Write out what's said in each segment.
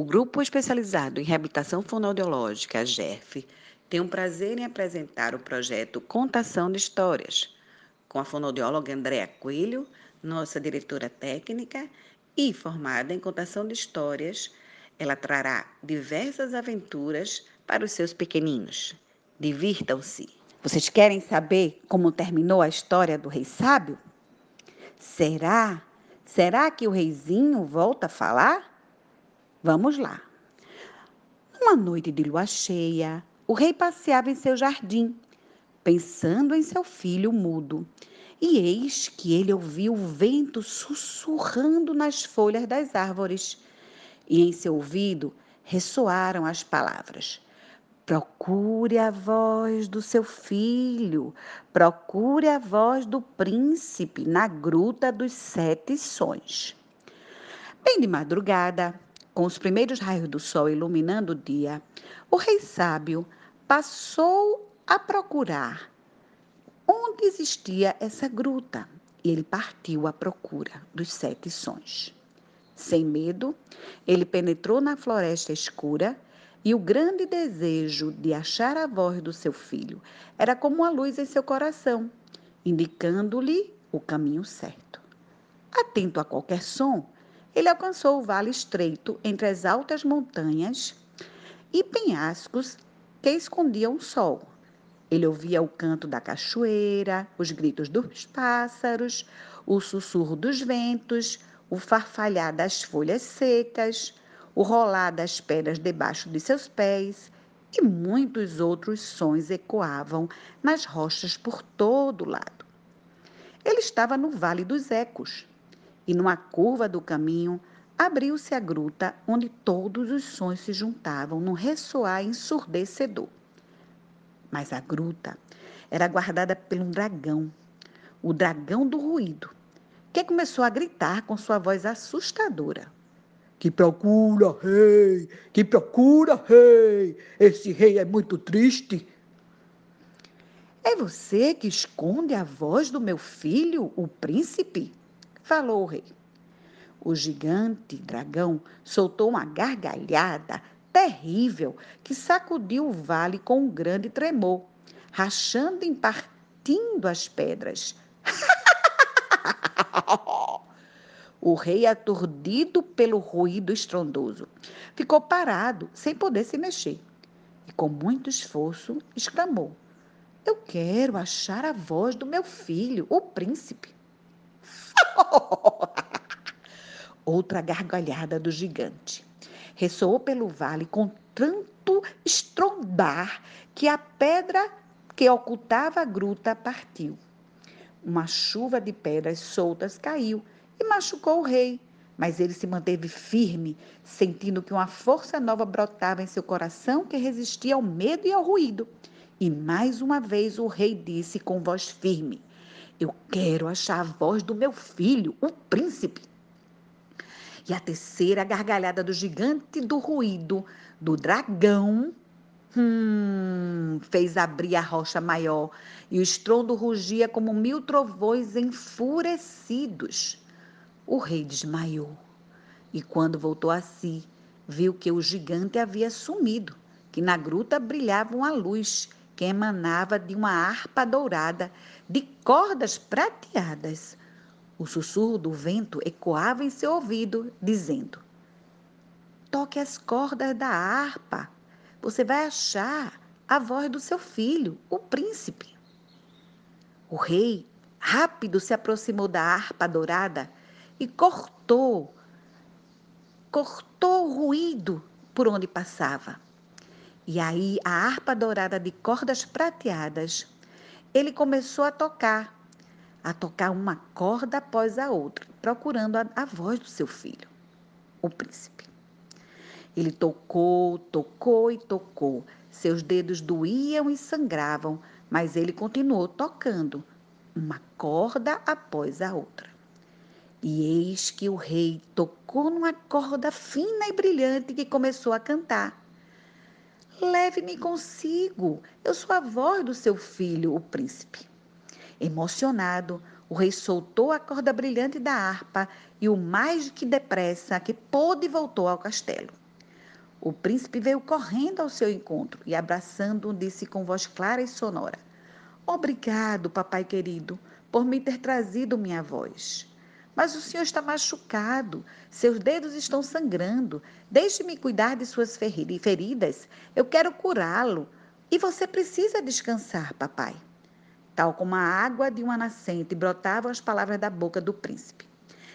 O Grupo Especializado em Reabilitação Fonoaudiológica, GERF, tem um prazer em apresentar o projeto Contação de Histórias, com a fonoaudióloga Andréa Coelho, nossa diretora técnica, e formada em contação de histórias, ela trará diversas aventuras para os seus pequeninos. Divirtam-se! Vocês querem saber como terminou a história do Rei Sábio? Será? Será que o reizinho volta a falar? Vamos lá. Uma noite de lua cheia, o rei passeava em seu jardim, pensando em seu filho mudo. E eis que ele ouviu o vento sussurrando nas folhas das árvores. E em seu ouvido ressoaram as palavras: Procure a voz do seu filho, procure a voz do príncipe na gruta dos sete sons. Bem de madrugada, com os primeiros raios do sol iluminando o dia, o rei sábio passou a procurar onde existia essa gruta e ele partiu à procura dos sete sons. Sem medo, ele penetrou na floresta escura e o grande desejo de achar a voz do seu filho era como uma luz em seu coração, indicando-lhe o caminho certo. Atento a qualquer som, ele alcançou o vale estreito entre as altas montanhas e penhascos que escondiam o sol. Ele ouvia o canto da cachoeira, os gritos dos pássaros, o sussurro dos ventos, o farfalhar das folhas secas, o rolar das pedras debaixo de seus pés e muitos outros sons ecoavam nas rochas por todo lado. Ele estava no Vale dos Ecos, e numa curva do caminho abriu-se a gruta onde todos os sons se juntavam num ressoar ensurdecedor. Mas a gruta era guardada por um dragão, o dragão do ruído, que começou a gritar com sua voz assustadora. Que procura, rei! Que procura, rei! Esse rei é muito triste. É você que esconde a voz do meu filho, o príncipe? Falou o rei. O gigante dragão soltou uma gargalhada terrível que sacudiu o vale com um grande tremor, rachando e partindo as pedras. o rei, aturdido pelo ruído estrondoso, ficou parado, sem poder se mexer. E com muito esforço exclamou: Eu quero achar a voz do meu filho, o príncipe. Outra gargalhada do gigante. Ressoou pelo vale com tanto estrondar que a pedra que ocultava a gruta partiu. Uma chuva de pedras soltas caiu e machucou o rei, mas ele se manteve firme, sentindo que uma força nova brotava em seu coração que resistia ao medo e ao ruído. E mais uma vez o rei disse com voz firme: eu quero achar a voz do meu filho, o príncipe. E a terceira gargalhada do gigante do ruído, do dragão, hum, fez abrir a rocha maior e o estrondo rugia como mil trovões enfurecidos. O rei desmaiou e, quando voltou a si, viu que o gigante havia sumido, que na gruta brilhava uma luz que emanava de uma harpa dourada de cordas prateadas. O sussurro do vento ecoava em seu ouvido, dizendo: Toque as cordas da harpa. Você vai achar a voz do seu filho, o príncipe. O rei rápido se aproximou da harpa dourada e cortou, cortou o ruído por onde passava. E aí, a harpa dourada de cordas prateadas, ele começou a tocar, a tocar uma corda após a outra, procurando a, a voz do seu filho, o príncipe. Ele tocou, tocou e tocou. Seus dedos doíam e sangravam, mas ele continuou tocando, uma corda após a outra. E eis que o rei tocou numa corda fina e brilhante que começou a cantar. Leve-me consigo. Eu sou a voz do seu filho, o príncipe. Emocionado, o rei soltou a corda brilhante da harpa e o mais que depressa que pôde voltou ao castelo. O príncipe veio correndo ao seu encontro e, abraçando-o, disse com voz clara e sonora: Obrigado, papai querido, por me ter trazido minha voz. Mas o senhor está machucado, seus dedos estão sangrando. Deixe-me cuidar de suas feridas. Eu quero curá-lo. E você precisa descansar, papai. Tal como a água de uma nascente, brotavam as palavras da boca do príncipe.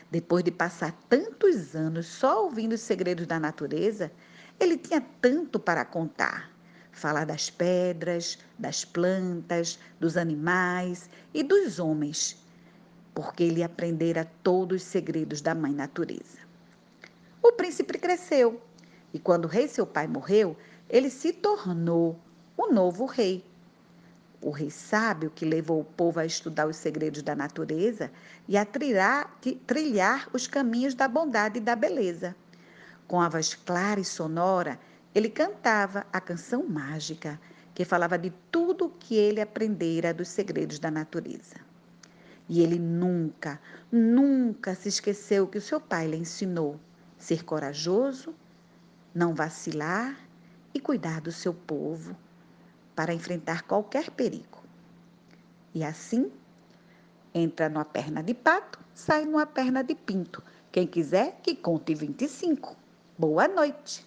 Depois de passar tantos anos só ouvindo os segredos da natureza, ele tinha tanto para contar. Falar das pedras, das plantas, dos animais e dos homens porque ele aprendera todos os segredos da mãe natureza. O príncipe cresceu e, quando o rei seu pai morreu, ele se tornou o novo rei. O rei sábio que levou o povo a estudar os segredos da natureza e a trilhar, trilhar os caminhos da bondade e da beleza. Com a voz clara e sonora, ele cantava a canção mágica que falava de tudo o que ele aprendera dos segredos da natureza. E ele nunca, nunca se esqueceu que o seu pai lhe ensinou ser corajoso, não vacilar e cuidar do seu povo para enfrentar qualquer perigo. E assim, entra numa perna de pato, sai numa perna de pinto. Quem quiser que conte 25. Boa noite.